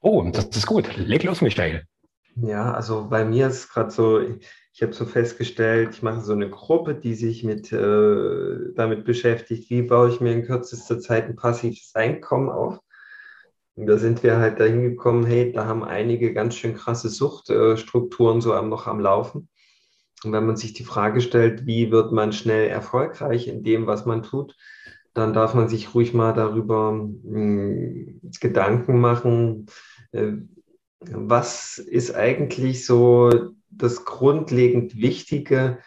Oh, das ist gut. Leg los, Michael. Ja, also bei mir ist gerade so, ich habe so festgestellt, ich mache so eine Gruppe, die sich mit, äh, damit beschäftigt, wie baue ich mir in kürzester Zeit ein passives Einkommen auf. Und da sind wir halt dahin gekommen, hey, da haben einige ganz schön krasse Suchtstrukturen so am, noch am Laufen. Und wenn man sich die Frage stellt, wie wird man schnell erfolgreich in dem, was man tut, dann darf man sich ruhig mal darüber mh, hm, Gedanken machen, äh, was ist eigentlich so das grundlegend Wichtige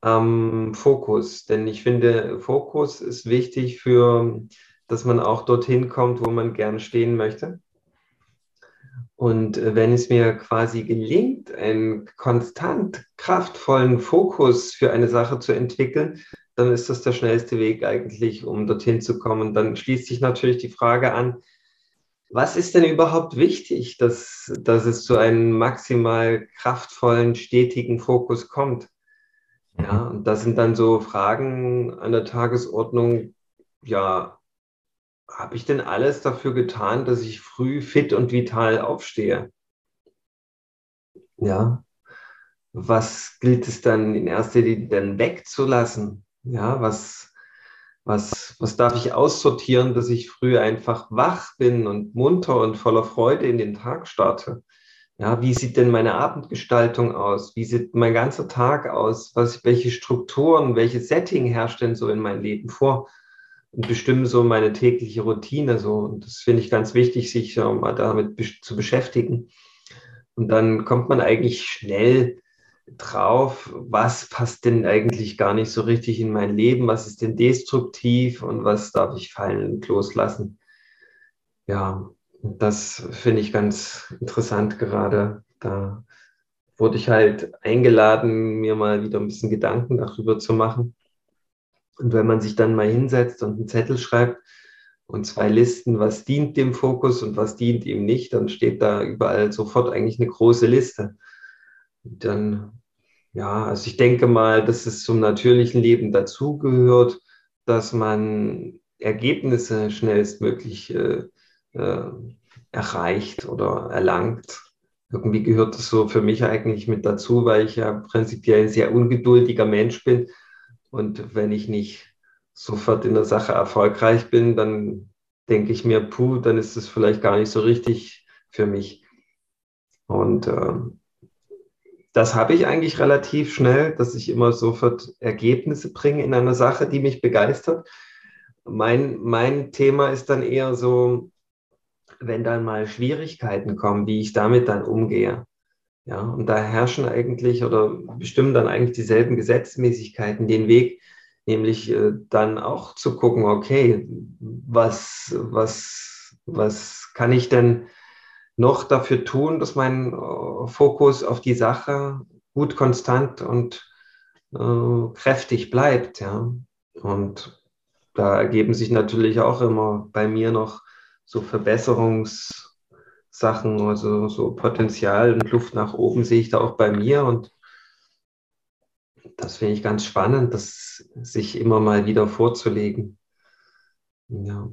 am Fokus? Denn ich finde, Fokus ist wichtig für, dass man auch dorthin kommt, wo man gerne stehen möchte. Und wenn es mir quasi gelingt, einen konstant kraftvollen Fokus für eine Sache zu entwickeln, dann ist das der schnellste Weg eigentlich, um dorthin zu kommen. Dann schließt sich natürlich die Frage an, was ist denn überhaupt wichtig, dass, dass es zu einem maximal kraftvollen, stetigen Fokus kommt? Ja, mhm. und das sind dann so Fragen an der Tagesordnung. Ja, habe ich denn alles dafür getan, dass ich früh fit und vital aufstehe? Ja, was gilt es dann in erster Linie dann wegzulassen? Ja, was, was, was darf ich aussortieren, dass ich früh einfach wach bin und munter und voller Freude in den Tag starte? Ja, wie sieht denn meine Abendgestaltung aus? Wie sieht mein ganzer Tag aus? Was, welche Strukturen, welches Setting herrscht denn so in meinem Leben vor? Und bestimmen so meine tägliche Routine so. Und das finde ich ganz wichtig, sich mal damit zu beschäftigen. Und dann kommt man eigentlich schnell drauf, was passt denn eigentlich gar nicht so richtig in mein Leben, was ist denn destruktiv und was darf ich fallen und loslassen. Ja, das finde ich ganz interessant gerade. Da wurde ich halt eingeladen, mir mal wieder ein bisschen Gedanken darüber zu machen. Und wenn man sich dann mal hinsetzt und einen Zettel schreibt und zwei Listen, was dient dem Fokus und was dient ihm nicht, dann steht da überall sofort eigentlich eine große Liste. Dann ja, also ich denke mal, dass es zum natürlichen Leben dazugehört, dass man Ergebnisse schnellstmöglich äh, äh, erreicht oder erlangt. Irgendwie gehört das so für mich eigentlich mit dazu, weil ich ja prinzipiell ein sehr ungeduldiger Mensch bin. Und wenn ich nicht sofort in der Sache erfolgreich bin, dann denke ich mir, puh, dann ist es vielleicht gar nicht so richtig für mich. Und äh, das habe ich eigentlich relativ schnell, dass ich immer sofort Ergebnisse bringe in einer Sache, die mich begeistert. Mein, mein Thema ist dann eher so, wenn dann mal Schwierigkeiten kommen, wie ich damit dann umgehe. Ja, und da herrschen eigentlich oder bestimmen dann eigentlich dieselben Gesetzmäßigkeiten den Weg, nämlich äh, dann auch zu gucken, okay, was, was, was kann ich denn noch dafür tun, dass mein äh, Fokus auf die Sache gut konstant und äh, kräftig bleibt. Ja. Und da ergeben sich natürlich auch immer bei mir noch so Verbesserungssachen, also so Potenzial und Luft nach oben sehe ich da auch bei mir. Und das finde ich ganz spannend, das sich immer mal wieder vorzulegen. Ja.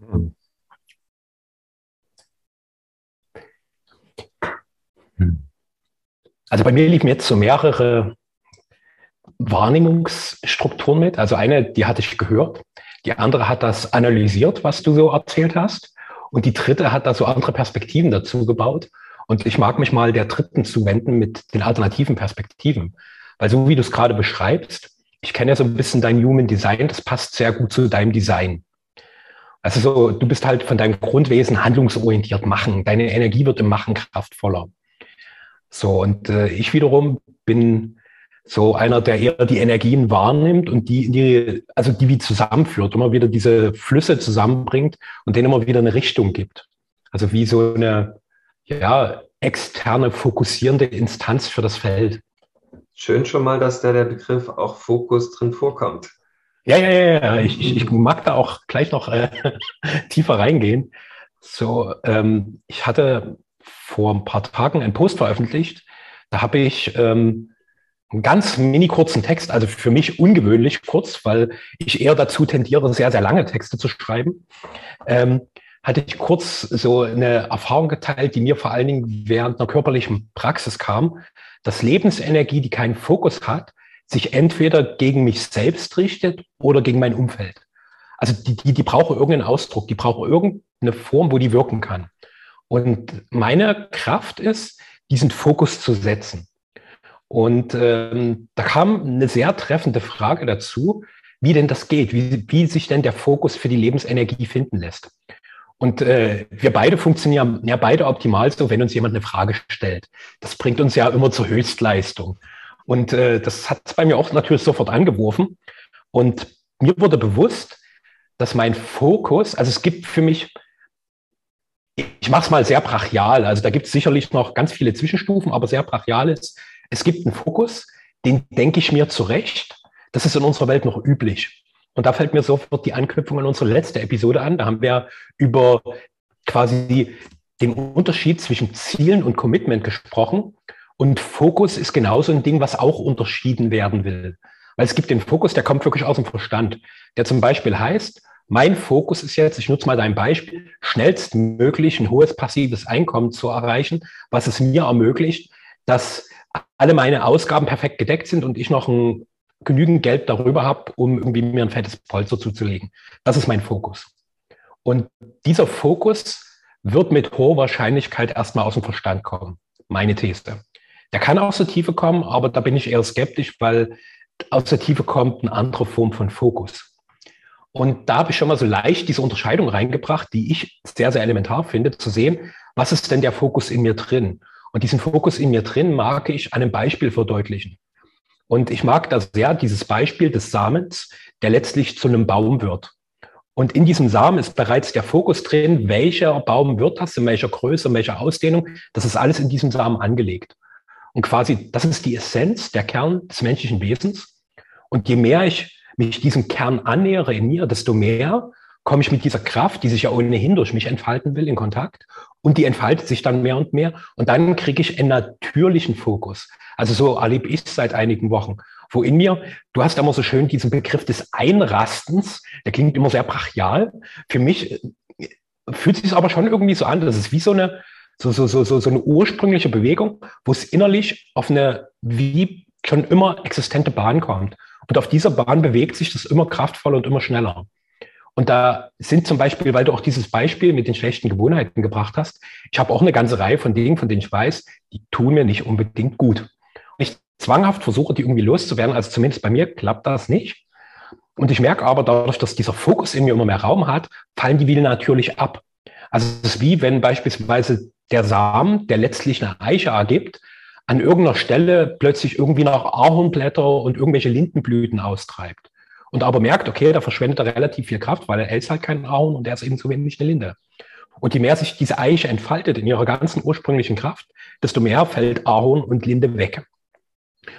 Hm. Also bei mir liefen jetzt so mehrere Wahrnehmungsstrukturen mit. Also eine, die hatte ich gehört. Die andere hat das analysiert, was du so erzählt hast. Und die dritte hat da so andere Perspektiven dazu gebaut. Und ich mag mich mal der dritten zuwenden mit den alternativen Perspektiven. Weil so wie du es gerade beschreibst, ich kenne ja so ein bisschen dein Human Design, das passt sehr gut zu deinem Design. Also so, du bist halt von deinem Grundwesen handlungsorientiert machen. Deine Energie wird im Machen kraftvoller. So, und äh, ich wiederum bin so einer, der eher die Energien wahrnimmt und die, die, also die wie zusammenführt, immer wieder diese Flüsse zusammenbringt und denen immer wieder eine Richtung gibt. Also wie so eine, ja, externe fokussierende Instanz für das Feld. Schön schon mal, dass da der Begriff auch Fokus drin vorkommt. Ja, ja, ja, ja. Ich, ich, ich mag da auch gleich noch äh, tiefer reingehen. So, ähm, ich hatte vor ein paar Tagen einen Post veröffentlicht. Da habe ich ähm, einen ganz mini kurzen Text, also für mich ungewöhnlich kurz, weil ich eher dazu tendiere, sehr, sehr lange Texte zu schreiben. Ähm, hatte ich kurz so eine Erfahrung geteilt, die mir vor allen Dingen während einer körperlichen Praxis kam, dass Lebensenergie, die keinen Fokus hat, sich entweder gegen mich selbst richtet oder gegen mein Umfeld. Also die, die, die brauchen irgendeinen Ausdruck, die brauchen irgendeine Form, wo die wirken kann. Und meine Kraft ist, diesen Fokus zu setzen. Und ähm, da kam eine sehr treffende Frage dazu, wie denn das geht, wie, wie sich denn der Fokus für die Lebensenergie finden lässt. Und äh, wir beide funktionieren ja beide optimal so, wenn uns jemand eine Frage stellt. Das bringt uns ja immer zur Höchstleistung. Und äh, das hat es bei mir auch natürlich sofort angeworfen. Und mir wurde bewusst, dass mein Fokus, also es gibt für mich, ich mache es mal sehr brachial, also da gibt es sicherlich noch ganz viele Zwischenstufen, aber sehr brachial ist, es gibt einen Fokus, den denke ich mir zurecht. Das ist in unserer Welt noch üblich. Und da fällt mir sofort die Anknüpfung an unsere letzte Episode an. Da haben wir über quasi den Unterschied zwischen Zielen und Commitment gesprochen. Und Fokus ist genauso ein Ding, was auch unterschieden werden will. Weil es gibt den Fokus, der kommt wirklich aus dem Verstand, der zum Beispiel heißt, mein Fokus ist jetzt, ich nutze mal dein Beispiel, schnellstmöglich ein hohes passives Einkommen zu erreichen, was es mir ermöglicht, dass alle meine Ausgaben perfekt gedeckt sind und ich noch ein genügend Geld darüber habe, um irgendwie mir ein fettes Polster zuzulegen. Das ist mein Fokus. Und dieser Fokus wird mit hoher Wahrscheinlichkeit erstmal aus dem Verstand kommen. Meine These. Der kann aus der Tiefe kommen, aber da bin ich eher skeptisch, weil aus der Tiefe kommt eine andere Form von Fokus. Und da habe ich schon mal so leicht diese Unterscheidung reingebracht, die ich sehr, sehr elementar finde, zu sehen, was ist denn der Fokus in mir drin? Und diesen Fokus in mir drin mag ich an einem Beispiel verdeutlichen. Und ich mag das sehr, dieses Beispiel des Samens, der letztlich zu einem Baum wird. Und in diesem Samen ist bereits der Fokus drin, welcher Baum wird das, in welcher Größe, in welcher Ausdehnung. Das ist alles in diesem Samen angelegt. Und quasi, das ist die Essenz, der Kern des menschlichen Wesens. Und je mehr ich mich diesem Kern annähere in mir, desto mehr komme ich mit dieser Kraft, die sich ja ohnehin durch mich entfalten will, in Kontakt. Und die entfaltet sich dann mehr und mehr. Und dann kriege ich einen natürlichen Fokus. Also so erlebe ich es seit einigen Wochen, wo in mir, du hast immer so schön diesen Begriff des Einrastens, der klingt immer sehr brachial. Für mich äh, fühlt sich aber schon irgendwie so an, das ist wie so eine, so, so, so, so, so eine ursprüngliche Bewegung, wo es innerlich auf eine wie schon immer existente Bahn kommt. Und auf dieser Bahn bewegt sich das immer kraftvoller und immer schneller. Und da sind zum Beispiel, weil du auch dieses Beispiel mit den schlechten Gewohnheiten gebracht hast, ich habe auch eine ganze Reihe von Dingen, von denen ich weiß, die tun mir nicht unbedingt gut. Und ich zwanghaft versuche, die irgendwie loszuwerden, also zumindest bei mir klappt das nicht. Und ich merke aber dadurch, dass dieser Fokus in mir immer mehr Raum hat, fallen die wieder natürlich ab. Also es ist wie wenn beispielsweise der Samen, der letztlich eine Eiche ergibt, an irgendeiner Stelle plötzlich irgendwie noch Ahornblätter und irgendwelche Lindenblüten austreibt. Und aber merkt, okay, da verschwendet er relativ viel Kraft, weil er ist halt kein Ahorn und er ist eben zu wenig eine Linde. Und je mehr sich diese Eiche entfaltet in ihrer ganzen ursprünglichen Kraft, desto mehr fällt Ahorn und Linde weg.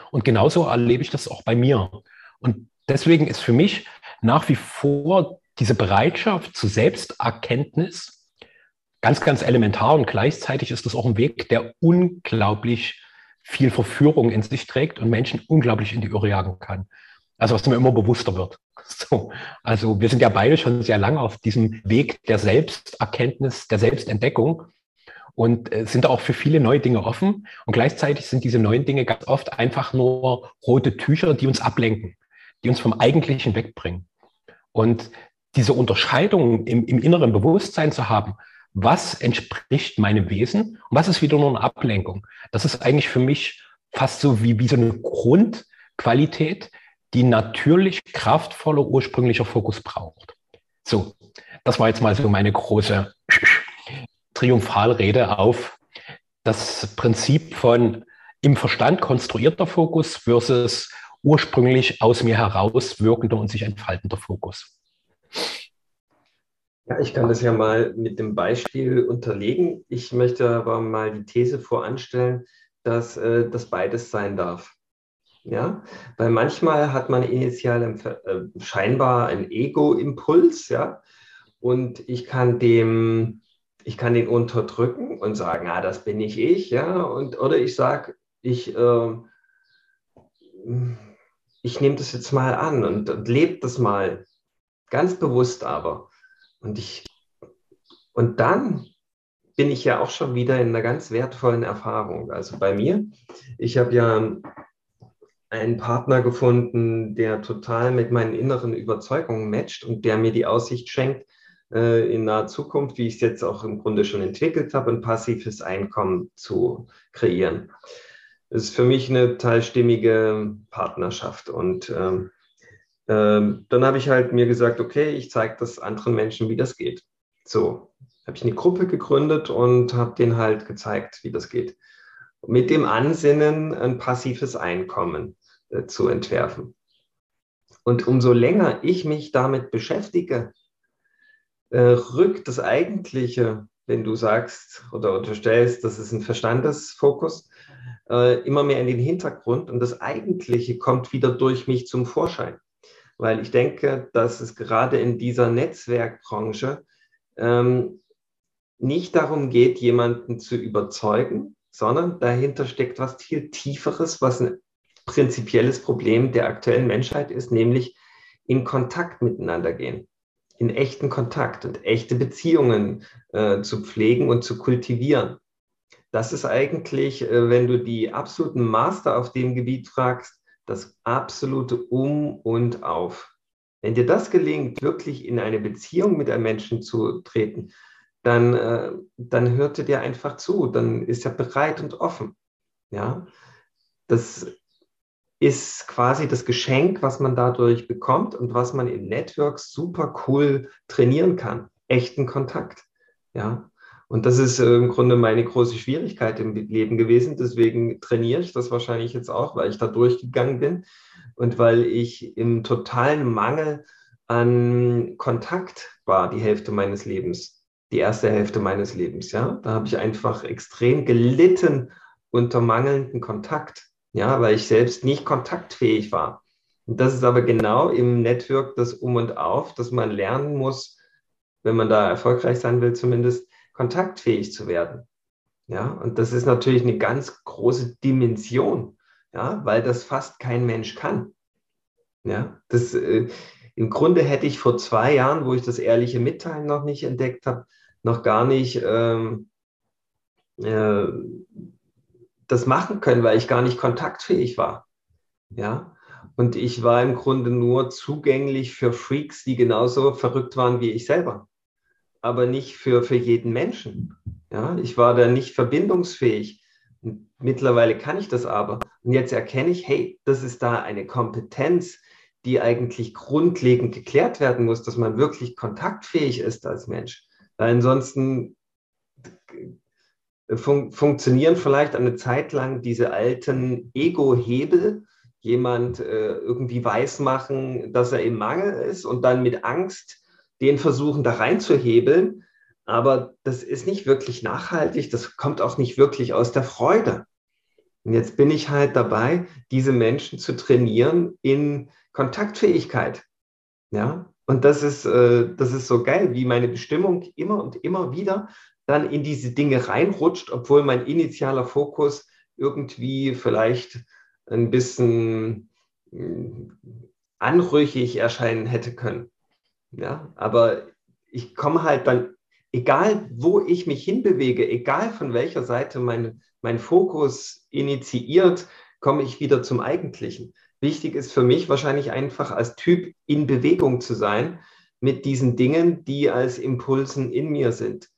Und genauso erlebe ich das auch bei mir. Und deswegen ist für mich nach wie vor diese Bereitschaft zur Selbsterkenntnis ganz, ganz elementar und gleichzeitig ist das auch ein Weg, der unglaublich viel Verführung in sich trägt und Menschen unglaublich in die Irre jagen kann. Also was mir immer bewusster wird. So, also wir sind ja beide schon sehr lange auf diesem Weg der Selbsterkenntnis, der Selbstentdeckung und äh, sind auch für viele neue Dinge offen. Und gleichzeitig sind diese neuen Dinge ganz oft einfach nur rote Tücher, die uns ablenken, die uns vom Eigentlichen wegbringen. Und diese Unterscheidung im, im inneren Bewusstsein zu haben, was entspricht meinem Wesen und was ist wieder nur eine Ablenkung. Das ist eigentlich für mich fast so wie, wie so eine Grundqualität, die natürlich kraftvoller ursprünglicher Fokus braucht. So, das war jetzt mal so meine große Triumphalrede auf das Prinzip von im Verstand konstruierter Fokus versus ursprünglich aus mir heraus wirkender und sich entfaltender Fokus. Ja, ich kann das ja mal mit dem Beispiel unterlegen. Ich möchte aber mal die These voranstellen, dass äh, das beides sein darf. Ja, weil manchmal hat man initial äh, scheinbar einen Ego-Impuls, ja, und ich kann dem, ich kann den unterdrücken und sagen, ah, das bin nicht ich, ja, und oder ich sage, ich, äh, ich nehme das jetzt mal an und, und lebe das mal ganz bewusst aber. Und ich, und dann bin ich ja auch schon wieder in einer ganz wertvollen Erfahrung. Also bei mir, ich habe ja einen Partner gefunden, der total mit meinen inneren Überzeugungen matcht und der mir die Aussicht schenkt, äh, in naher Zukunft, wie ich es jetzt auch im Grunde schon entwickelt habe, ein passives Einkommen zu kreieren. Das ist für mich eine teilstimmige Partnerschaft. Und ähm, ähm, dann habe ich halt mir gesagt, okay, ich zeige das anderen Menschen, wie das geht. So, habe ich eine Gruppe gegründet und habe denen halt gezeigt, wie das geht. Mit dem Ansinnen, ein passives Einkommen äh, zu entwerfen. Und umso länger ich mich damit beschäftige, äh, rückt das Eigentliche, wenn du sagst oder unterstellst, das ist ein Verstandesfokus, äh, immer mehr in den Hintergrund und das Eigentliche kommt wieder durch mich zum Vorschein. Weil ich denke, dass es gerade in dieser Netzwerkbranche ähm, nicht darum geht, jemanden zu überzeugen, sondern dahinter steckt was viel Tieferes, was ein prinzipielles Problem der aktuellen Menschheit ist, nämlich in Kontakt miteinander gehen in echten Kontakt und echte Beziehungen äh, zu pflegen und zu kultivieren. Das ist eigentlich, äh, wenn du die absoluten Master auf dem Gebiet fragst, das absolute Um und Auf. Wenn dir das gelingt, wirklich in eine Beziehung mit einem Menschen zu treten, dann, äh, dann hört er dir einfach zu, dann ist er bereit und offen. Ja, das ist quasi das Geschenk, was man dadurch bekommt und was man in Networks super cool trainieren kann. Echten Kontakt. Ja. Und das ist äh, im Grunde meine große Schwierigkeit im Leben gewesen. Deswegen trainiere ich das wahrscheinlich jetzt auch, weil ich da durchgegangen bin und weil ich im totalen Mangel an Kontakt war die Hälfte meines Lebens, die erste Hälfte meines Lebens. Ja, da habe ich einfach extrem gelitten unter mangelnden Kontakt ja, weil ich selbst nicht kontaktfähig war. Und das ist aber genau im Network das Um und Auf, dass man lernen muss, wenn man da erfolgreich sein will, zumindest kontaktfähig zu werden. Ja, und das ist natürlich eine ganz große Dimension, ja, weil das fast kein Mensch kann. Ja, das, äh, im Grunde hätte ich vor zwei Jahren, wo ich das ehrliche Mitteilen noch nicht entdeckt habe, noch gar nicht ähm, äh, das machen können, weil ich gar nicht kontaktfähig war. Ja. Und ich war im Grunde nur zugänglich für Freaks, die genauso verrückt waren wie ich selber. Aber nicht für, für jeden Menschen. Ja. Ich war da nicht verbindungsfähig. Mittlerweile kann ich das aber. Und jetzt erkenne ich, hey, das ist da eine Kompetenz, die eigentlich grundlegend geklärt werden muss, dass man wirklich kontaktfähig ist als Mensch. Weil ansonsten fun funktionieren vielleicht eine Zeit lang diese alten Ego-Hebel, jemand äh, irgendwie weismachen, dass er im Mangel ist und dann mit Angst den versuchen, da reinzuhebeln. Aber das ist nicht wirklich nachhaltig, das kommt auch nicht wirklich aus der Freude. Und jetzt bin ich halt dabei, diese Menschen zu trainieren in Kontaktfähigkeit. Ja, und das ist, äh, das ist so geil, wie meine Bestimmung immer und immer wieder dann in diese Dinge reinrutscht, obwohl mein initialer Fokus irgendwie vielleicht ein bisschen hm, anrüchig erscheinen hätte können. Ja, aber ich komme halt dann, egal wo ich mich hinbewege, egal von welcher Seite mein, mein Fokus initiiert, komme ich wieder zum Eigentlichen. Wichtig ist für mich wahrscheinlich einfach als Typ in Bewegung zu sein mit diesen Dingen, die als Impulsen in mir sind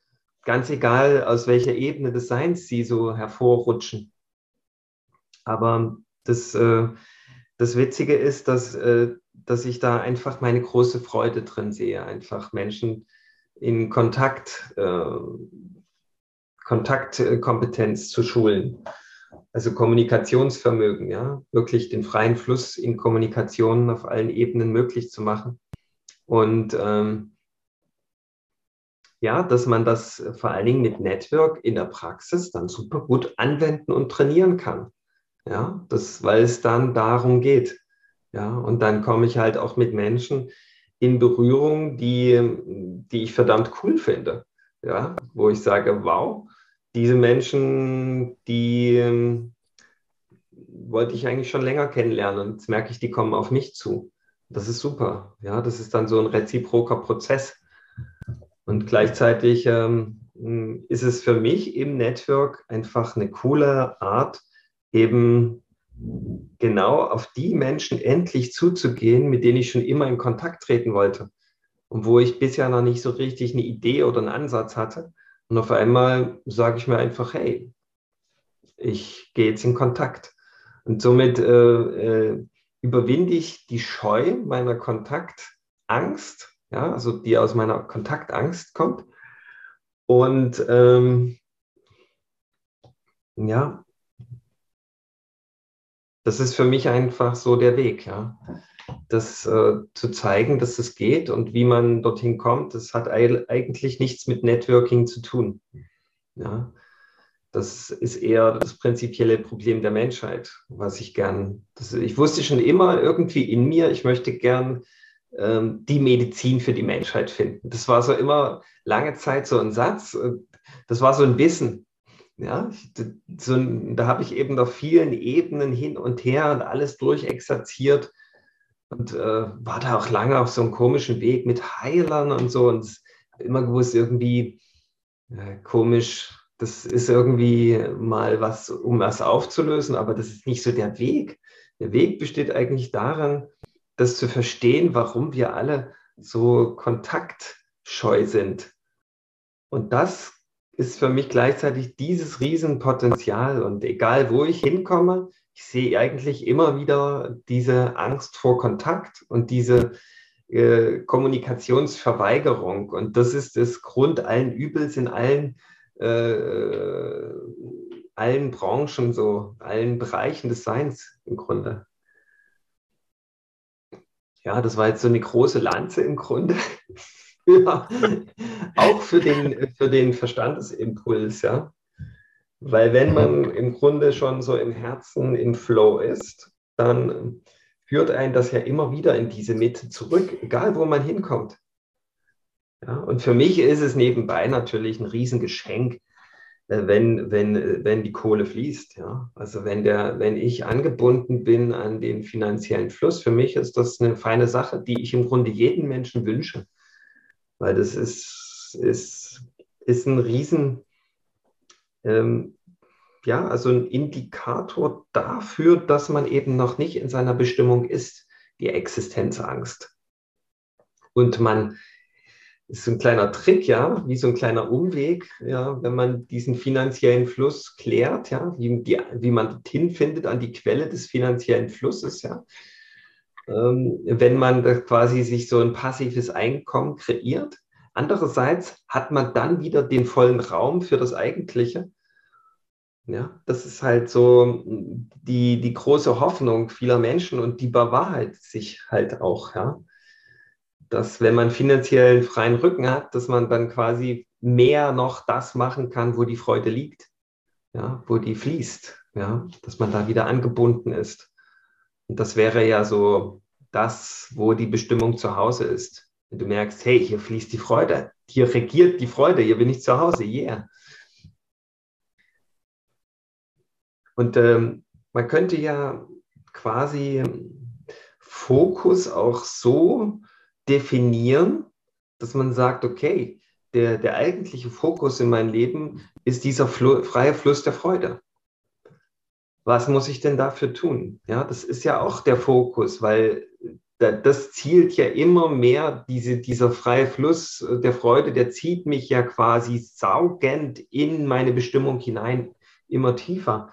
ganz egal, aus welcher Ebene des Seins sie so hervorrutschen. Aber das, äh, das Witzige ist, dass, äh, dass ich da einfach meine große Freude drin sehe, einfach Menschen in Kontakt, äh, Kontaktkompetenz zu schulen. Also Kommunikationsvermögen, ja, wirklich den freien Fluss in Kommunikation auf allen Ebenen möglich zu machen. Und ähm, ja, dass man das vor allen Dingen mit Network in der Praxis dann super gut anwenden und trainieren kann. Ja, das, weil es dann darum geht. Ja, und dann komme ich halt auch mit Menschen in Berührung, die, die ich verdammt cool finde. Ja, wo ich sage, wow, diese Menschen, die, wollte ich eigentlich schon länger kennenlernen. Jetzt merke ich, die kommen auf mich zu. Das ist super. Ja, das ist dann so ein reziproker Prozess. Und gleichzeitig ähm, ist es für mich im Network einfach eine coole Art, eben genau auf die Menschen endlich zuzugehen, mit denen ich schon immer in Kontakt treten wollte und wo ich bisher noch nicht so richtig eine Idee oder einen Ansatz hatte. Und auf einmal sage ich mir einfach, hey, ich gehe jetzt in Kontakt. Und somit äh, äh, überwinde ich die Scheu meiner Kontaktangst, ja, also die aus meiner Kontaktangst kommt. Und ähm, ja, das ist für mich einfach so der Weg, ja. Das äh, zu zeigen, dass es geht und wie man dorthin kommt, das hat eigentlich nichts mit Networking zu tun. Ja. Das ist eher das prinzipielle Problem der Menschheit, was ich gern, das, ich wusste schon immer irgendwie in mir, ich möchte gern ähm, die Medizin für die Menschheit finden. Das war so immer lange Zeit so ein Satz, das war so ein Wissen. Ja, so, da habe ich eben auf vielen Ebenen hin und her und alles durchexerziert und äh, war da auch lange auf so einem komischen Weg mit Heilern und so und immer gewusst, irgendwie äh, komisch, das ist irgendwie mal was, um was aufzulösen, aber das ist nicht so der Weg. Der Weg besteht eigentlich darin, das zu verstehen, warum wir alle so kontaktscheu sind. Und das ist für mich gleichzeitig dieses Riesenpotenzial. Und egal, wo ich hinkomme, ich sehe eigentlich immer wieder diese Angst vor Kontakt und diese äh, Kommunikationsverweigerung. Und das ist das Grund allen Übels in allen äh, allen Branchen, so allen Bereichen des Seins im Grunde. Ja, das war jetzt so eine große Lanze im Grunde. ja, auch für den, für den Verstandesimpuls, ja. Weil wenn man im Grunde schon so im Herzen im Flow ist, dann führt einen das ja immer wieder in diese Mitte zurück, egal wo man hinkommt. Ja, und für mich ist es nebenbei natürlich ein Riesengeschenk, äh, wenn, wenn, wenn die Kohle fließt. Ja? Also wenn, der, wenn ich angebunden bin an den finanziellen Fluss, für mich ist das eine feine Sache, die ich im Grunde jedem Menschen wünsche. Weil das ist, ist, ist ein Riesen, ähm, ja, also ein Indikator dafür, dass man eben noch nicht in seiner Bestimmung ist, die Existenzangst. Und man ist ein kleiner Trick, ja, wie so ein kleiner Umweg, ja, wenn man diesen finanziellen Fluss klärt, ja, wie, die, wie man dorthin findet an die Quelle des finanziellen Flusses, ja. Ähm, wenn man quasi sich so ein passives Einkommen kreiert. Andererseits hat man dann wieder den vollen Raum für das Eigentliche. Ja, das ist halt so die, die große Hoffnung vieler Menschen und die bewahrheitet sich halt auch, ja dass wenn man finanziell einen freien Rücken hat, dass man dann quasi mehr noch das machen kann, wo die Freude liegt, ja, wo die fließt, ja, dass man da wieder angebunden ist. Und das wäre ja so das, wo die Bestimmung zu Hause ist. Wenn du merkst, hey, hier fließt die Freude, hier regiert die Freude, hier bin ich zu Hause, yeah. Und ähm, man könnte ja quasi Fokus auch so definieren, dass man sagt, okay, der, der eigentliche Fokus in meinem Leben ist dieser Fl freie Fluss der Freude. Was muss ich denn dafür tun? Ja, das ist ja auch der Fokus, weil das zielt ja immer mehr, diese, dieser freie Fluss der Freude, der zieht mich ja quasi saugend in meine Bestimmung hinein, immer tiefer.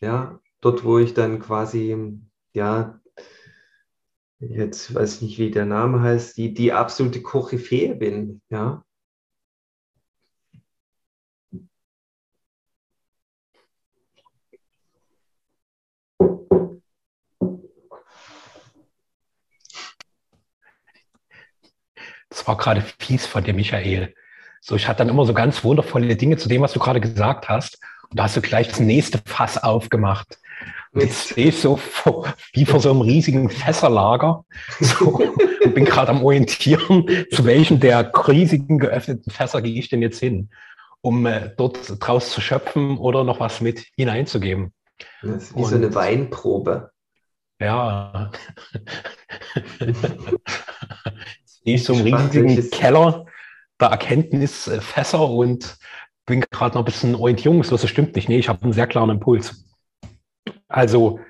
Ja, dort, wo ich dann quasi, ja, jetzt weiß ich nicht, wie der Name heißt, die, die absolute Koryphäe bin, ja. Das war gerade fies von dir, Michael. So, ich hatte dann immer so ganz wundervolle Dinge zu dem, was du gerade gesagt hast. Und da hast du gleich das nächste Fass aufgemacht. Und jetzt stehe ich so vor, wie vor so einem riesigen Fässerlager so, und bin gerade am Orientieren, zu welchem der riesigen geöffneten Fässer gehe ich denn jetzt hin, um äh, dort draus zu schöpfen oder noch was mit hineinzugeben. Das ist wie Und, so eine Weinprobe. Ja. ich so einen riesigen Keller der Erkenntnisfässer und bin gerade noch ein bisschen orientierungslos. Das stimmt nicht. Nee, ich habe einen sehr klaren Impuls. Also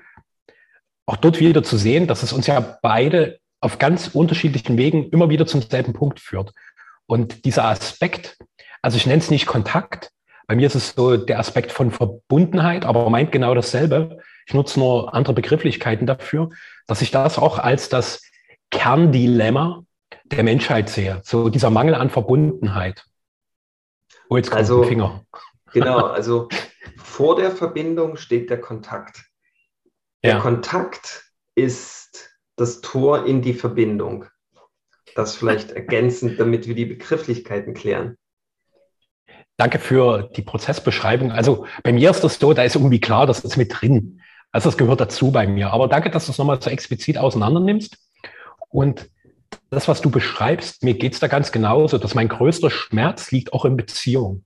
auch dort wieder zu sehen, dass es uns ja beide auf ganz unterschiedlichen Wegen immer wieder zum selben Punkt führt. Und dieser Aspekt, also ich nenne es nicht Kontakt, bei mir ist es so der Aspekt von Verbundenheit, aber meint genau dasselbe. Ich nutze nur andere Begrifflichkeiten dafür, dass ich das auch als das Kerndilemma der Menschheit sehe. So dieser Mangel an Verbundenheit. Oh, jetzt kommt also, Finger. Genau, also vor der Verbindung steht der Kontakt. Der ja. Kontakt ist das Tor in die Verbindung. Das vielleicht ergänzend, damit wir die Begrifflichkeiten klären. Danke für die Prozessbeschreibung. Also bei mir ist das so, da ist irgendwie klar, das ist mit drin. Also das gehört dazu bei mir. Aber danke, dass du es nochmal so explizit auseinander nimmst. Und das, was du beschreibst, mir geht es da ganz genauso, dass mein größter Schmerz liegt auch in Beziehung.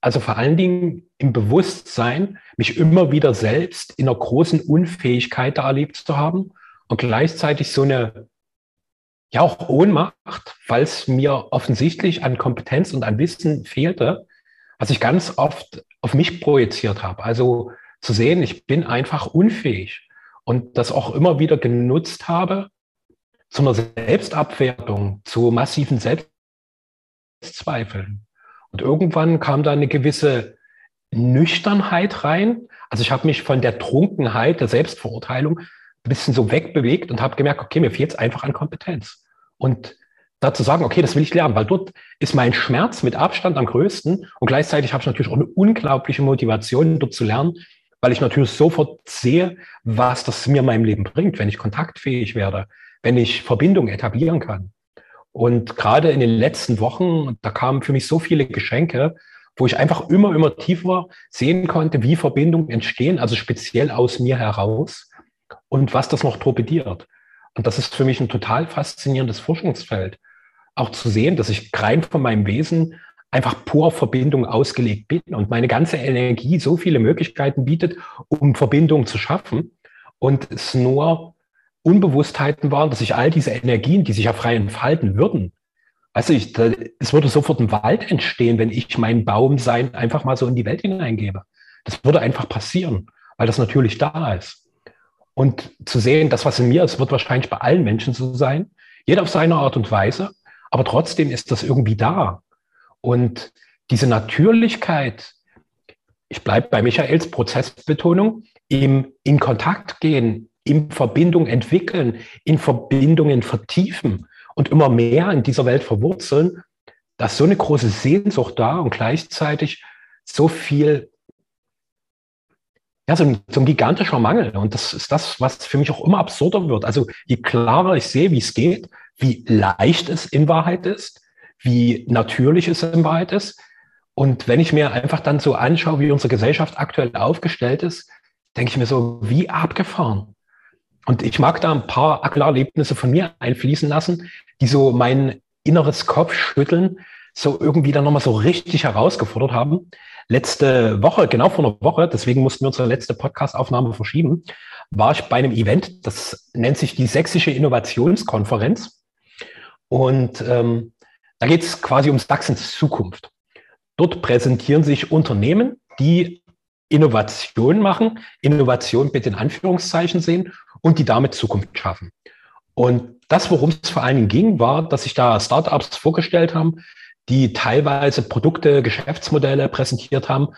Also vor allen Dingen im Bewusstsein, mich immer wieder selbst in einer großen Unfähigkeit da erlebt zu haben und gleichzeitig so eine, ja auch Ohnmacht, weil es mir offensichtlich an Kompetenz und an Wissen fehlte, was ich ganz oft auf mich projiziert habe. Also zu sehen, ich bin einfach unfähig und das auch immer wieder genutzt habe, zu einer Selbstabwertung, zu massiven Selbstzweifeln. Und irgendwann kam da eine gewisse Nüchternheit rein. Also ich habe mich von der Trunkenheit, der Selbstverurteilung ein bisschen so wegbewegt und habe gemerkt, okay, mir fehlt es einfach an Kompetenz. Und dazu sagen, okay, das will ich lernen, weil dort ist mein Schmerz mit Abstand am größten und gleichzeitig habe ich natürlich auch eine unglaubliche Motivation, dort zu lernen, weil ich natürlich sofort sehe, was das mir in meinem Leben bringt, wenn ich kontaktfähig werde, wenn ich Verbindung etablieren kann. Und gerade in den letzten Wochen, da kamen für mich so viele Geschenke, wo ich einfach immer, immer tiefer sehen konnte, wie Verbindungen entstehen, also speziell aus mir heraus und was das noch torpediert. Und das ist für mich ein total faszinierendes Forschungsfeld. Auch zu sehen, dass ich rein von meinem Wesen einfach pur Verbindung ausgelegt bin und meine ganze Energie so viele Möglichkeiten bietet, um Verbindung zu schaffen und es nur Unbewusstheiten waren, dass ich all diese Energien, die sich ja frei entfalten würden, du, ich, da, es würde sofort ein Wald entstehen, wenn ich mein Baumsein einfach mal so in die Welt hineingebe. Das würde einfach passieren, weil das natürlich da ist. Und zu sehen, das, was in mir ist, wird wahrscheinlich bei allen Menschen so sein, jeder auf seine Art und Weise, aber trotzdem ist das irgendwie da. Und diese Natürlichkeit, ich bleibe bei Michaels Prozessbetonung, im in Kontakt gehen, in Verbindung entwickeln, in Verbindungen vertiefen und immer mehr in dieser Welt verwurzeln, da ist so eine große Sehnsucht da und gleichzeitig so viel, ja, so ein, so ein gigantischer Mangel. Und das ist das, was für mich auch immer absurder wird. Also je klarer ich sehe, wie es geht, wie leicht es in Wahrheit ist, wie natürlich es in Wahrheit ist. Und wenn ich mir einfach dann so anschaue, wie unsere Gesellschaft aktuell aufgestellt ist, denke ich mir so, wie abgefahren. Und ich mag da ein paar Erlebnisse von mir einfließen lassen, die so mein inneres Kopfschütteln so irgendwie dann nochmal so richtig herausgefordert haben. Letzte Woche, genau vor einer Woche, deswegen mussten wir unsere letzte Podcast-Aufnahme verschieben, war ich bei einem Event, das nennt sich die Sächsische Innovationskonferenz. Und ähm, da geht es quasi um Sachsens Zukunft. Dort präsentieren sich Unternehmen, die Innovation machen, Innovation bitte in Anführungszeichen sehen und die damit Zukunft schaffen. Und das, worum es vor allen Dingen ging, war, dass sich da Startups vorgestellt haben, die teilweise Produkte, Geschäftsmodelle präsentiert haben,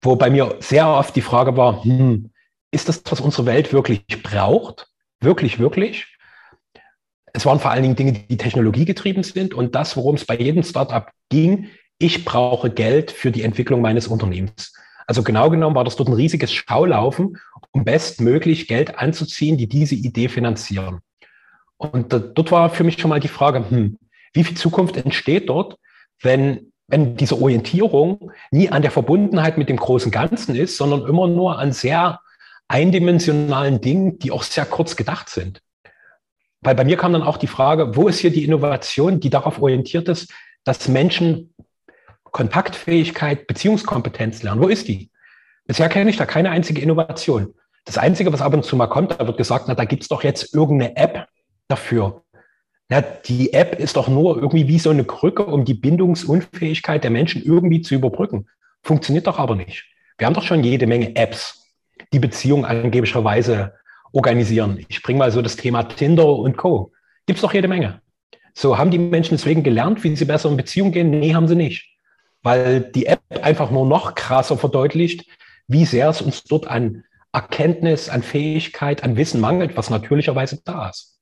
wo bei mir sehr oft die Frage war, hm, ist das, was unsere Welt wirklich braucht? Wirklich, wirklich? Es waren vor allen Dingen Dinge, die technologiegetrieben sind und das, worum es bei jedem Startup ging, ich brauche Geld für die Entwicklung meines Unternehmens. Also genau genommen war das dort ein riesiges Schaulaufen, um bestmöglich Geld anzuziehen, die diese Idee finanzieren. Und dort war für mich schon mal die Frage, hm, wie viel Zukunft entsteht dort, wenn, wenn diese Orientierung nie an der Verbundenheit mit dem großen Ganzen ist, sondern immer nur an sehr eindimensionalen Dingen, die auch sehr kurz gedacht sind. Weil bei mir kam dann auch die Frage, wo ist hier die Innovation, die darauf orientiert ist, dass Menschen Kontaktfähigkeit, Beziehungskompetenz lernen. Wo ist die? Bisher kenne ich da keine einzige Innovation. Das Einzige, was ab und zu mal kommt, da wird gesagt, na, da gibt es doch jetzt irgendeine App dafür. Na, die App ist doch nur irgendwie wie so eine Krücke, um die Bindungsunfähigkeit der Menschen irgendwie zu überbrücken. Funktioniert doch aber nicht. Wir haben doch schon jede Menge Apps, die Beziehungen angeblicherweise organisieren. Ich bringe mal so das Thema Tinder und Co. Gibt es doch jede Menge. So, haben die Menschen deswegen gelernt, wie sie besser in Beziehung gehen? Nee, haben sie nicht. Weil die App einfach nur noch krasser verdeutlicht, wie sehr es uns dort an Erkenntnis, an Fähigkeit, an Wissen mangelt, was natürlicherweise da ist.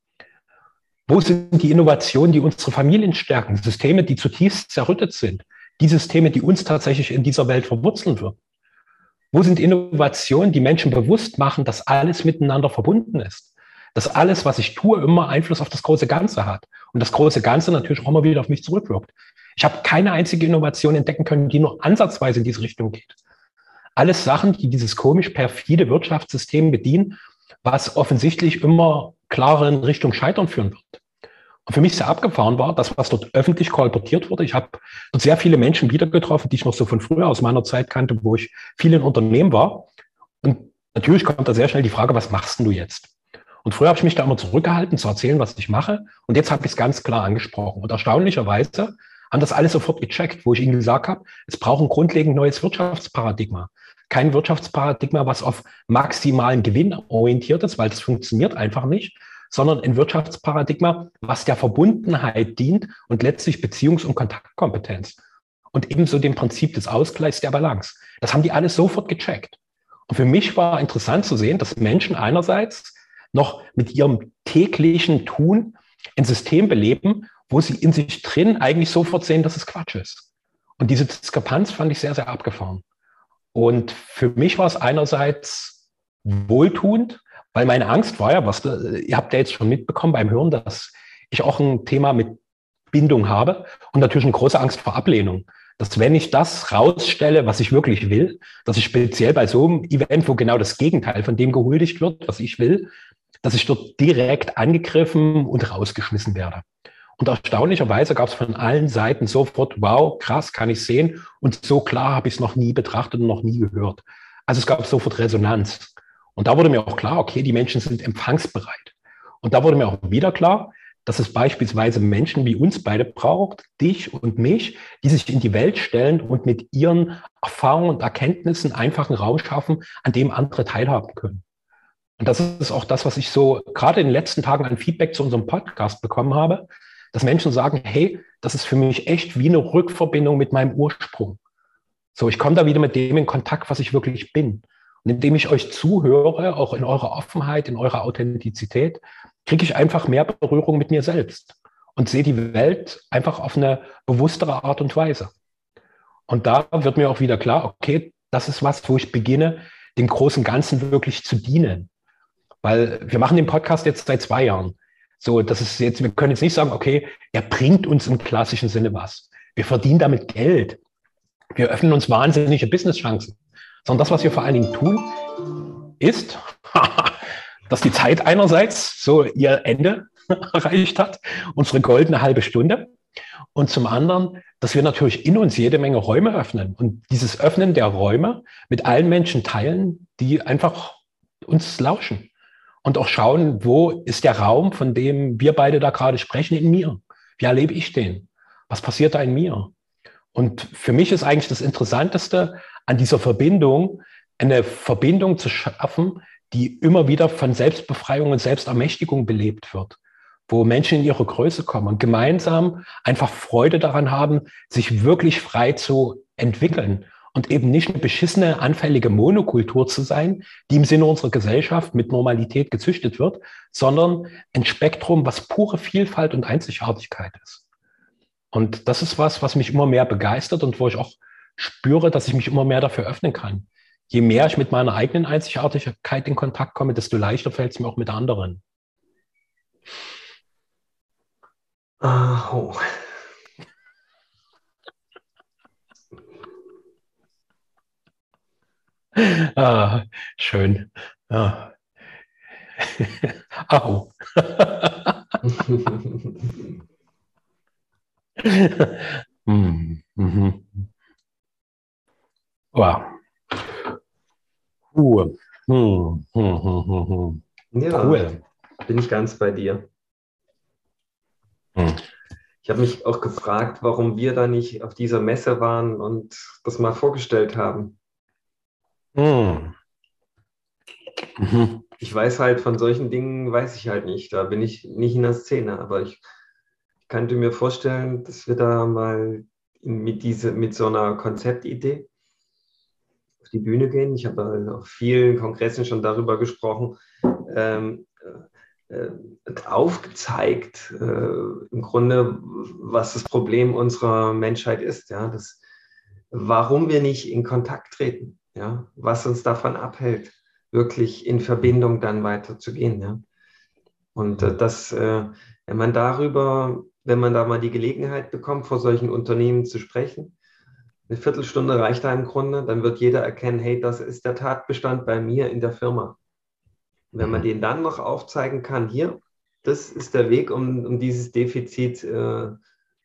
Wo sind die Innovationen, die unsere Familien stärken? Systeme, die zutiefst zerrüttet sind. Die Systeme, die uns tatsächlich in dieser Welt verwurzeln würden. Wo sind Innovationen, die Menschen bewusst machen, dass alles miteinander verbunden ist? Dass alles, was ich tue, immer Einfluss auf das große Ganze hat. Und das große Ganze natürlich auch immer wieder auf mich zurückwirkt. Ich habe keine einzige Innovation entdecken können, die nur ansatzweise in diese Richtung geht. Alles Sachen, die dieses komisch perfide Wirtschaftssystem bedienen, was offensichtlich immer klarer in Richtung Scheitern führen wird. Und für mich sehr abgefahren war, das, was dort öffentlich kolportiert wurde. Ich habe dort sehr viele Menschen wieder getroffen, die ich noch so von früher aus meiner Zeit kannte, wo ich viel in Unternehmen war. Und natürlich kommt da sehr schnell die Frage, was machst du jetzt? Und früher habe ich mich da immer zurückgehalten, zu erzählen, was ich mache. Und jetzt habe ich es ganz klar angesprochen. Und erstaunlicherweise haben das alle sofort gecheckt, wo ich ihnen gesagt habe, es braucht ein grundlegend neues Wirtschaftsparadigma. Kein Wirtschaftsparadigma, was auf maximalen Gewinn orientiert ist, weil das funktioniert einfach nicht, sondern ein Wirtschaftsparadigma, was der Verbundenheit dient und letztlich Beziehungs- und Kontaktkompetenz. Und ebenso dem Prinzip des Ausgleichs der Balance. Das haben die alle sofort gecheckt. Und für mich war interessant zu sehen, dass Menschen einerseits noch mit ihrem täglichen Tun ein System beleben, wo sie in sich drin eigentlich sofort sehen, dass es Quatsch ist. Und diese Diskrepanz fand ich sehr, sehr abgefahren. Und für mich war es einerseits wohltuend, weil meine Angst war ja, was ihr habt ja jetzt schon mitbekommen beim Hören, dass ich auch ein Thema mit Bindung habe und natürlich eine große Angst vor Ablehnung. Dass wenn ich das rausstelle, was ich wirklich will, dass ich speziell bei so einem Event, wo genau das Gegenteil von dem gehuldigt wird, was ich will, dass ich dort direkt angegriffen und rausgeschmissen werde. Und erstaunlicherweise gab es von allen Seiten sofort, wow, krass, kann ich sehen. Und so klar habe ich es noch nie betrachtet und noch nie gehört. Also es gab sofort Resonanz. Und da wurde mir auch klar, okay, die Menschen sind empfangsbereit. Und da wurde mir auch wieder klar, dass es beispielsweise Menschen wie uns beide braucht, dich und mich, die sich in die Welt stellen und mit ihren Erfahrungen und Erkenntnissen einfach einen Raum schaffen, an dem andere teilhaben können. Und das ist auch das, was ich so gerade in den letzten Tagen an Feedback zu unserem Podcast bekommen habe, dass Menschen sagen, hey, das ist für mich echt wie eine Rückverbindung mit meinem Ursprung. So, ich komme da wieder mit dem in Kontakt, was ich wirklich bin. Und indem ich euch zuhöre, auch in eurer Offenheit, in eurer Authentizität, kriege ich einfach mehr Berührung mit mir selbst und sehe die Welt einfach auf eine bewusstere Art und Weise. Und da wird mir auch wieder klar, okay, das ist was, wo ich beginne, dem großen Ganzen wirklich zu dienen. Weil wir machen den Podcast jetzt seit zwei Jahren. So, das ist jetzt, wir können jetzt nicht sagen, okay, er bringt uns im klassischen Sinne was. Wir verdienen damit Geld. Wir öffnen uns wahnsinnige Businesschancen. Sondern das, was wir vor allen Dingen tun, ist, dass die Zeit einerseits so ihr Ende erreicht hat, unsere goldene halbe Stunde. Und zum anderen, dass wir natürlich in uns jede Menge Räume öffnen und dieses Öffnen der Räume mit allen Menschen teilen, die einfach uns lauschen und auch schauen, wo ist der Raum, von dem wir beide da gerade sprechen, in mir? Wie erlebe ich den? Was passiert da in mir? Und für mich ist eigentlich das Interessanteste an dieser Verbindung, eine Verbindung zu schaffen, die immer wieder von Selbstbefreiung und Selbstermächtigung belebt wird, wo Menschen in ihre Größe kommen und gemeinsam einfach Freude daran haben, sich wirklich frei zu entwickeln und eben nicht eine beschissene, anfällige Monokultur zu sein, die im Sinne unserer Gesellschaft mit Normalität gezüchtet wird, sondern ein Spektrum, was pure Vielfalt und Einzigartigkeit ist. Und das ist was, was mich immer mehr begeistert und wo ich auch spüre, dass ich mich immer mehr dafür öffnen kann. Je mehr ich mit meiner eigenen Einzigartigkeit in Kontakt komme, desto leichter fällt es mir auch mit anderen. Oh. Ah, schön. Ja. Au. mm, mhm. Wow. Uh. Hm, hm, hm, hm, hm. Ja, cool. Bin ich ganz bei dir. Hm. Ich habe mich auch gefragt, warum wir da nicht auf dieser Messe waren und das mal vorgestellt haben. Hm. Mhm. Ich weiß halt von solchen Dingen, weiß ich halt nicht. Da bin ich nicht in der Szene, aber ich könnte mir vorstellen, dass wir da mal mit, diese, mit so einer Konzeptidee auf die Bühne gehen. Ich habe auf vielen Kongressen schon darüber gesprochen, ähm, äh, aufgezeigt, äh, im Grunde, was das Problem unserer Menschheit ist. Ja? Das, warum wir nicht in Kontakt treten, ja? was uns davon abhält, wirklich in Verbindung dann weiterzugehen. Ja? Und äh, das, äh, wenn man darüber, wenn man da mal die Gelegenheit bekommt, vor solchen Unternehmen zu sprechen, eine Viertelstunde reicht da im Grunde, dann wird jeder erkennen, hey, das ist der Tatbestand bei mir in der Firma. wenn man mhm. den dann noch aufzeigen kann, hier, das ist der Weg, um, um dieses Defizit äh,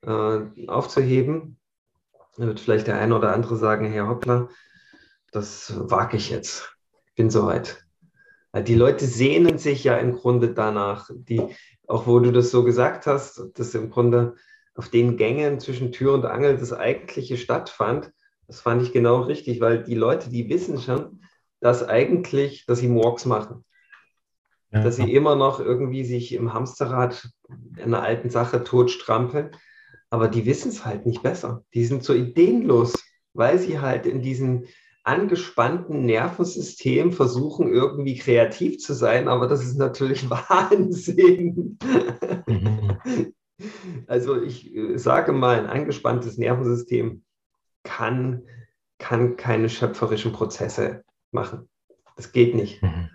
äh, aufzuheben, dann wird vielleicht der eine oder andere sagen, Herr Hoppler, das wage ich jetzt. Ich bin soweit. Die Leute sehnen sich ja im Grunde danach, die, auch wo du das so gesagt hast, dass im Grunde auf den Gängen zwischen Tür und Angel das eigentliche stattfand, das fand ich genau richtig, weil die Leute, die wissen schon, dass eigentlich, dass sie Morgs machen. Ja. Dass sie immer noch irgendwie sich im Hamsterrad einer alten Sache totstrampeln, aber die wissen es halt nicht besser. Die sind so ideenlos, weil sie halt in diesem angespannten Nervensystem versuchen, irgendwie kreativ zu sein, aber das ist natürlich Wahnsinn. Mhm. Also ich äh, sage mal, ein angespanntes Nervensystem kann, kann keine schöpferischen Prozesse machen. Das geht nicht. Mhm.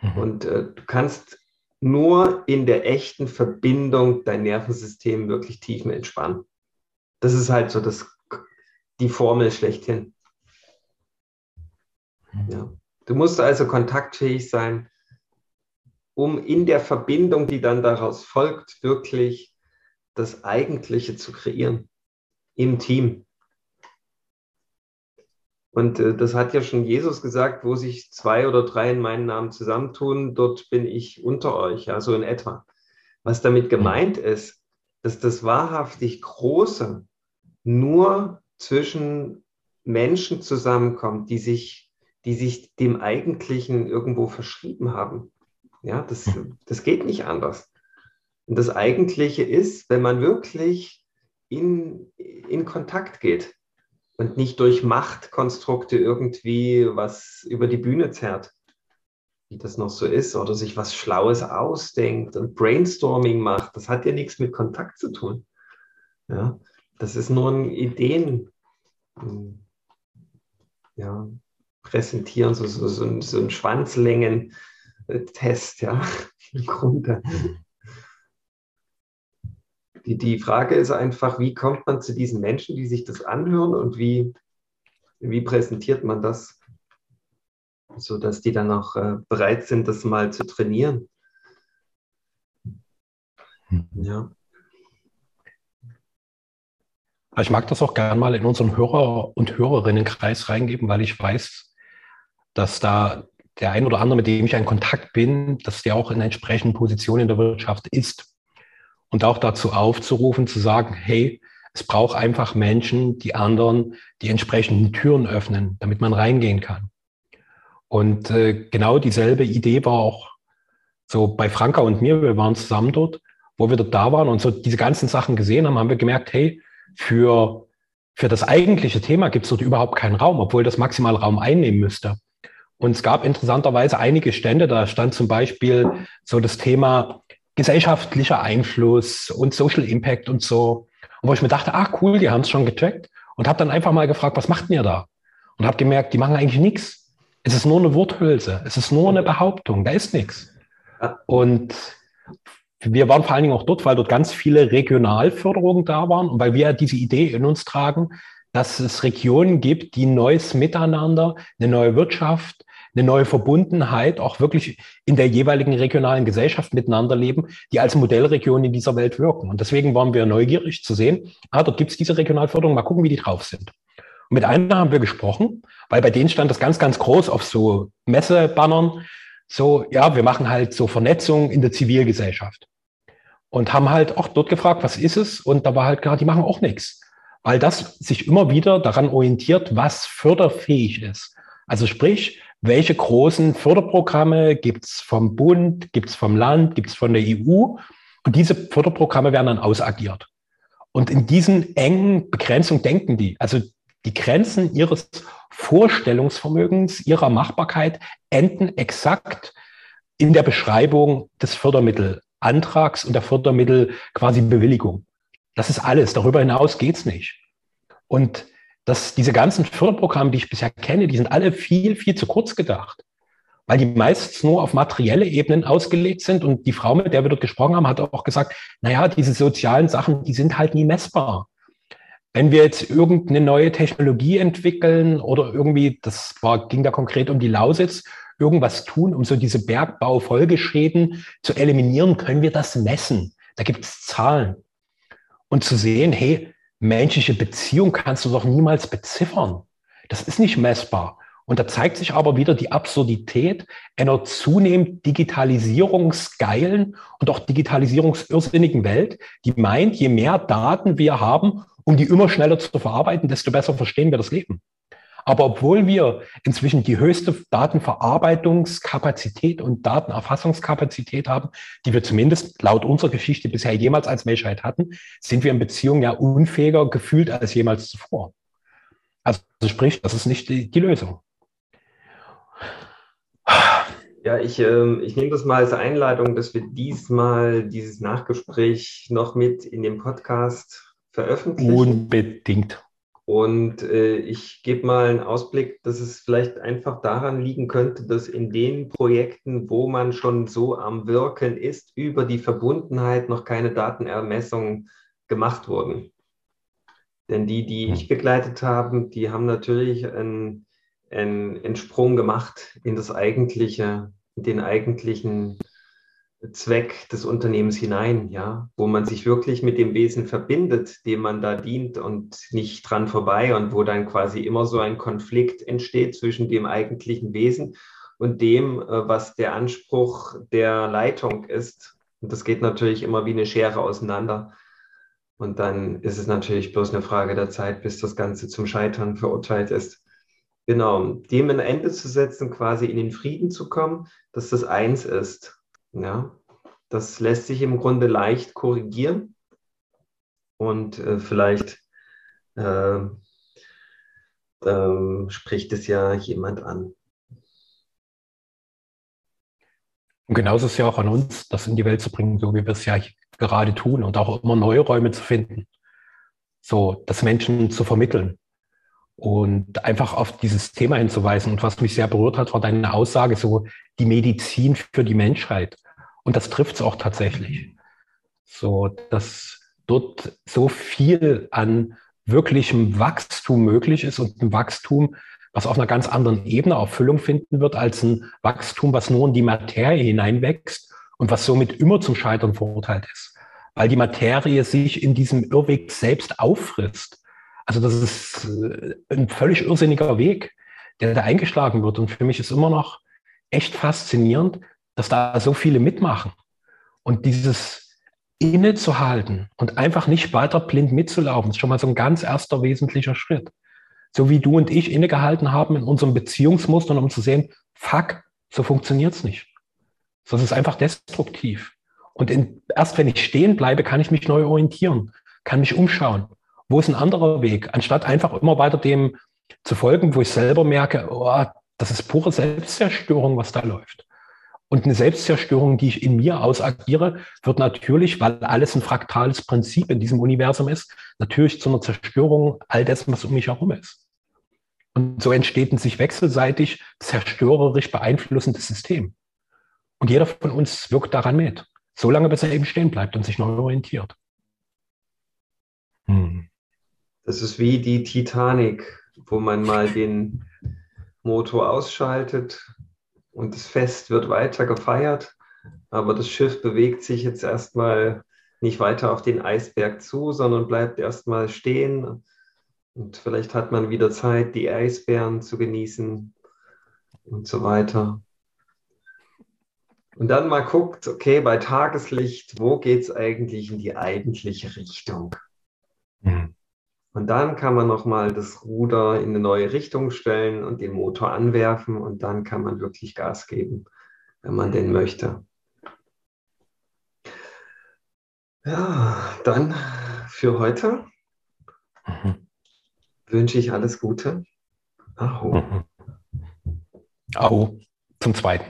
Mhm. Und äh, du kannst nur in der echten Verbindung dein Nervensystem wirklich tief entspannen. Das ist halt so das, die Formel schlechthin. Mhm. Ja. Du musst also kontaktfähig sein, um in der Verbindung, die dann daraus folgt, wirklich das Eigentliche zu kreieren im Team. Und äh, das hat ja schon Jesus gesagt, wo sich zwei oder drei in meinen Namen zusammentun, dort bin ich unter euch, ja, so in etwa. Was damit gemeint ist, dass das wahrhaftig Große nur zwischen Menschen zusammenkommt, die sich, die sich dem Eigentlichen irgendwo verschrieben haben. Ja, das, das geht nicht anders. Und das Eigentliche ist, wenn man wirklich in, in Kontakt geht und nicht durch Machtkonstrukte irgendwie was über die Bühne zerrt, wie das noch so ist, oder sich was Schlaues ausdenkt und Brainstorming macht. Das hat ja nichts mit Kontakt zu tun. Ja, das ist nur ein Ideen. Hm, ja, präsentieren, so, so, so, so ein Schwanzlängen-Test, ja, im Grunde. Die, die Frage ist einfach, wie kommt man zu diesen Menschen, die sich das anhören und wie, wie präsentiert man das, sodass die dann auch äh, bereit sind, das mal zu trainieren. Hm. Ja. Ich mag das auch gerne mal in unseren Hörer- und Hörerinnenkreis reingeben, weil ich weiß, dass da der ein oder andere, mit dem ich in Kontakt bin, dass der auch in entsprechenden Positionen in der Wirtschaft ist und auch dazu aufzurufen, zu sagen, hey, es braucht einfach Menschen, die anderen die entsprechenden Türen öffnen, damit man reingehen kann. Und äh, genau dieselbe Idee war auch so bei Franka und mir, wir waren zusammen dort, wo wir dort da waren und so diese ganzen Sachen gesehen haben, haben wir gemerkt, hey, für, für das eigentliche Thema gibt es dort überhaupt keinen Raum, obwohl das maximal Raum einnehmen müsste. Und es gab interessanterweise einige Stände, da stand zum Beispiel so das Thema gesellschaftlicher Einfluss und Social Impact und so. Und wo ich mir dachte, ah cool, die haben es schon gecheckt und habe dann einfach mal gefragt, was macht ihr da? Und habe gemerkt, die machen eigentlich nichts. Es ist nur eine Worthülse, es ist nur eine Behauptung, da ist nichts. Und wir waren vor allen Dingen auch dort, weil dort ganz viele Regionalförderungen da waren und weil wir diese Idee in uns tragen, dass es Regionen gibt, die neues Miteinander, eine neue Wirtschaft, eine neue Verbundenheit auch wirklich in der jeweiligen regionalen Gesellschaft miteinander leben, die als Modellregion in dieser Welt wirken. Und deswegen waren wir neugierig zu sehen, ah, dort gibt es diese Regionalförderung, mal gucken, wie die drauf sind. Und mit einer haben wir gesprochen, weil bei denen stand das ganz, ganz groß auf so Messebannern. So, ja, wir machen halt so Vernetzung in der Zivilgesellschaft. Und haben halt auch dort gefragt, was ist es? Und da war halt klar, die machen auch nichts. Weil das sich immer wieder daran orientiert, was förderfähig ist. Also sprich, welche großen Förderprogramme gibt's vom Bund, gibt's vom Land, gibt's von der EU? Und diese Förderprogramme werden dann ausagiert. Und in diesen engen Begrenzungen denken die. Also die Grenzen ihres Vorstellungsvermögens, ihrer Machbarkeit enden exakt in der Beschreibung des Fördermittelantrags und der Fördermittel quasi Bewilligung. Das ist alles. Darüber hinaus geht's nicht. Und das, diese ganzen Förderprogramme, die ich bisher kenne, die sind alle viel, viel zu kurz gedacht weil die meistens nur auf materielle Ebenen ausgelegt sind. Und die Frau, mit der wir dort gesprochen haben, hat auch gesagt, naja, diese sozialen Sachen, die sind halt nie messbar. Wenn wir jetzt irgendeine neue Technologie entwickeln oder irgendwie, das war, ging da konkret um die Lausitz, irgendwas tun, um so diese Bergbaufolgeschäden zu eliminieren, können wir das messen. Da gibt es Zahlen. Und zu sehen, hey, menschliche Beziehung kannst du doch niemals beziffern. Das ist nicht messbar. Und da zeigt sich aber wieder die Absurdität einer zunehmend digitalisierungsgeilen und auch digitalisierungsirrsinnigen Welt, die meint, je mehr Daten wir haben, um die immer schneller zu verarbeiten, desto besser verstehen wir das Leben. Aber obwohl wir inzwischen die höchste Datenverarbeitungskapazität und Datenerfassungskapazität haben, die wir zumindest laut unserer Geschichte bisher jemals als Menschheit hatten, sind wir in Beziehungen ja unfähiger gefühlt als jemals zuvor. Also sprich, das ist nicht die, die Lösung. Ja, ich, äh, ich nehme das mal als Einladung, dass wir diesmal dieses Nachgespräch noch mit in dem Podcast veröffentlichen. Unbedingt. Und äh, ich gebe mal einen Ausblick, dass es vielleicht einfach daran liegen könnte, dass in den Projekten, wo man schon so am Wirken ist, über die Verbundenheit noch keine Datenermessungen gemacht wurden. Denn die, die ich hm. begleitet habe, die haben natürlich einen, einen, einen Sprung gemacht in das eigentliche den eigentlichen Zweck des Unternehmens hinein, ja, wo man sich wirklich mit dem Wesen verbindet, dem man da dient und nicht dran vorbei und wo dann quasi immer so ein Konflikt entsteht zwischen dem eigentlichen Wesen und dem, äh, was der Anspruch der Leitung ist. Und das geht natürlich immer wie eine Schere auseinander. Und dann ist es natürlich bloß eine Frage der Zeit, bis das Ganze zum Scheitern verurteilt ist. Genau, dem ein Ende zu setzen, quasi in den Frieden zu kommen, dass das eins ist. Ja, das lässt sich im Grunde leicht korrigieren und äh, vielleicht äh, äh, spricht es ja jemand an. Und genauso ist es ja auch an uns, das in die Welt zu bringen, so wie wir es ja gerade tun und auch immer neue Räume zu finden. So, das Menschen zu vermitteln und einfach auf dieses Thema hinzuweisen. Und was mich sehr berührt hat, war deine Aussage, so die Medizin für die Menschheit. Und das trifft es auch tatsächlich. So, dass dort so viel an wirklichem Wachstum möglich ist und ein Wachstum, was auf einer ganz anderen Ebene Erfüllung finden wird, als ein Wachstum, was nur in die Materie hineinwächst und was somit immer zum Scheitern verurteilt ist. Weil die Materie sich in diesem Irrweg selbst auffrisst. Also das ist äh, ein völlig irrsinniger Weg, der da eingeschlagen wird. Und für mich ist immer noch echt faszinierend, dass da so viele mitmachen. Und dieses innezuhalten und einfach nicht weiter blind mitzulaufen, ist schon mal so ein ganz erster wesentlicher Schritt. So wie du und ich innegehalten haben in unserem Beziehungsmuster, um zu sehen, fuck, so funktioniert's nicht. Das ist einfach destruktiv. Und in, erst wenn ich stehen bleibe, kann ich mich neu orientieren, kann mich umschauen wo ist ein anderer Weg? Anstatt einfach immer weiter dem zu folgen, wo ich selber merke, oh, das ist pure Selbstzerstörung, was da läuft. Und eine Selbstzerstörung, die ich in mir ausagiere, wird natürlich, weil alles ein fraktales Prinzip in diesem Universum ist, natürlich zu einer Zerstörung all dessen, was um mich herum ist. Und so entsteht ein sich wechselseitig zerstörerisch beeinflussendes System. Und jeder von uns wirkt daran mit, solange bis er eben stehen bleibt und sich neu orientiert. Hm. Das ist wie die Titanic, wo man mal den Motor ausschaltet und das Fest wird weiter gefeiert, aber das Schiff bewegt sich jetzt erstmal nicht weiter auf den Eisberg zu, sondern bleibt erstmal stehen Und vielleicht hat man wieder Zeit, die Eisbären zu genießen und so weiter. Und dann mal guckt, okay, bei Tageslicht, wo geht es eigentlich in die eigentliche Richtung? Mhm. Und dann kann man nochmal das Ruder in eine neue Richtung stellen und den Motor anwerfen und dann kann man wirklich Gas geben, wenn man den möchte. Ja, dann für heute mhm. wünsche ich alles Gute. Aho. Mhm. Aho. Zum Zweiten.